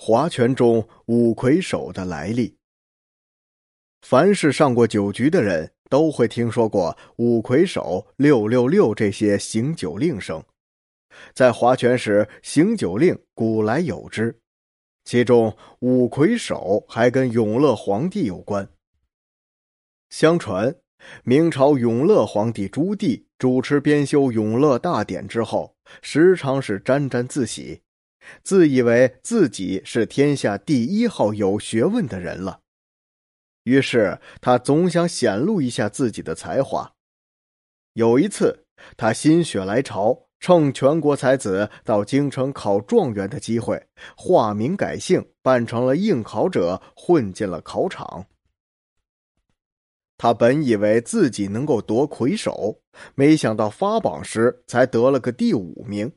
划拳中五魁首的来历。凡是上过酒局的人都会听说过五魁首、六六六这些行酒令声。在划拳时，行酒令古来有之，其中五魁首还跟永乐皇帝有关。相传，明朝永乐皇帝朱棣主持编修《永乐大典》之后，时常是沾沾自喜。自以为自己是天下第一号有学问的人了，于是他总想显露一下自己的才华。有一次，他心血来潮，趁全国才子到京城考状元的机会，化名改姓，扮成了应考者，混进了考场。他本以为自己能够夺魁首，没想到发榜时才得了个第五名。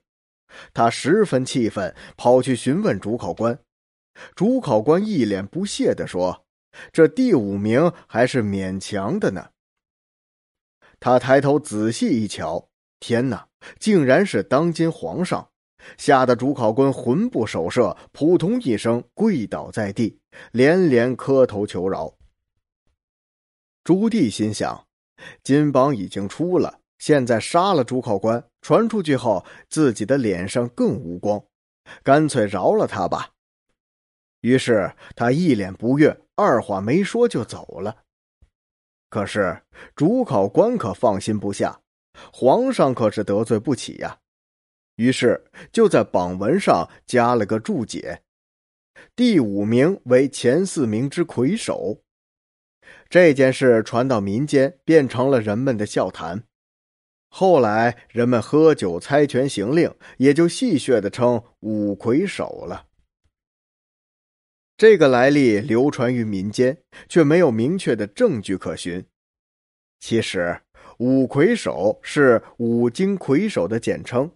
他十分气愤，跑去询问主考官。主考官一脸不屑地说：“这第五名还是勉强的呢。”他抬头仔细一瞧，天哪，竟然是当今皇上！吓得主考官魂不守舍，扑通一声跪倒在地，连连磕头求饶。朱棣心想：金榜已经出了。现在杀了主考官，传出去后，自己的脸上更无光，干脆饶了他吧。于是他一脸不悦，二话没说就走了。可是主考官可放心不下，皇上可是得罪不起呀。于是就在榜文上加了个注解：第五名为前四名之魁首。这件事传到民间，变成了人们的笑谈。后来人们喝酒猜拳行令，也就戏谑的称五魁首了。这个来历流传于民间，却没有明确的证据可循。其实，五魁首是五经魁首的简称，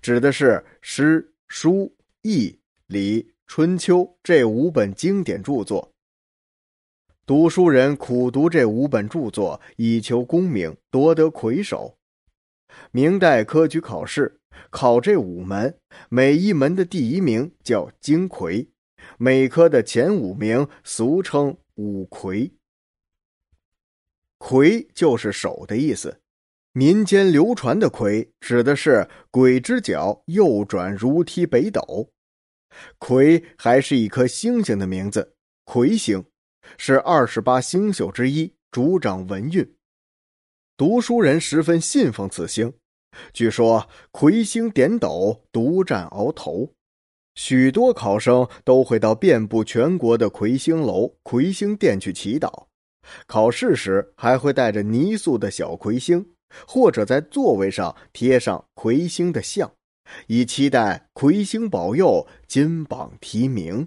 指的是诗、书、易、礼、春秋这五本经典著作。读书人苦读这五本著作，以求功名，夺得魁首。明代科举考试考这五门，每一门的第一名叫金魁，每科的前五名俗称五魁。魁就是手的意思，民间流传的魁指的是鬼之脚右转如踢北斗。魁还是一颗星星的名字，魁星是二十八星宿之一，主掌文运。读书人十分信奉此星，据说魁星点斗，独占鳌头。许多考生都会到遍布全国的魁星楼、魁星殿去祈祷。考试时还会带着泥塑的小魁星，或者在座位上贴上魁星的像，以期待魁星保佑、金榜题名。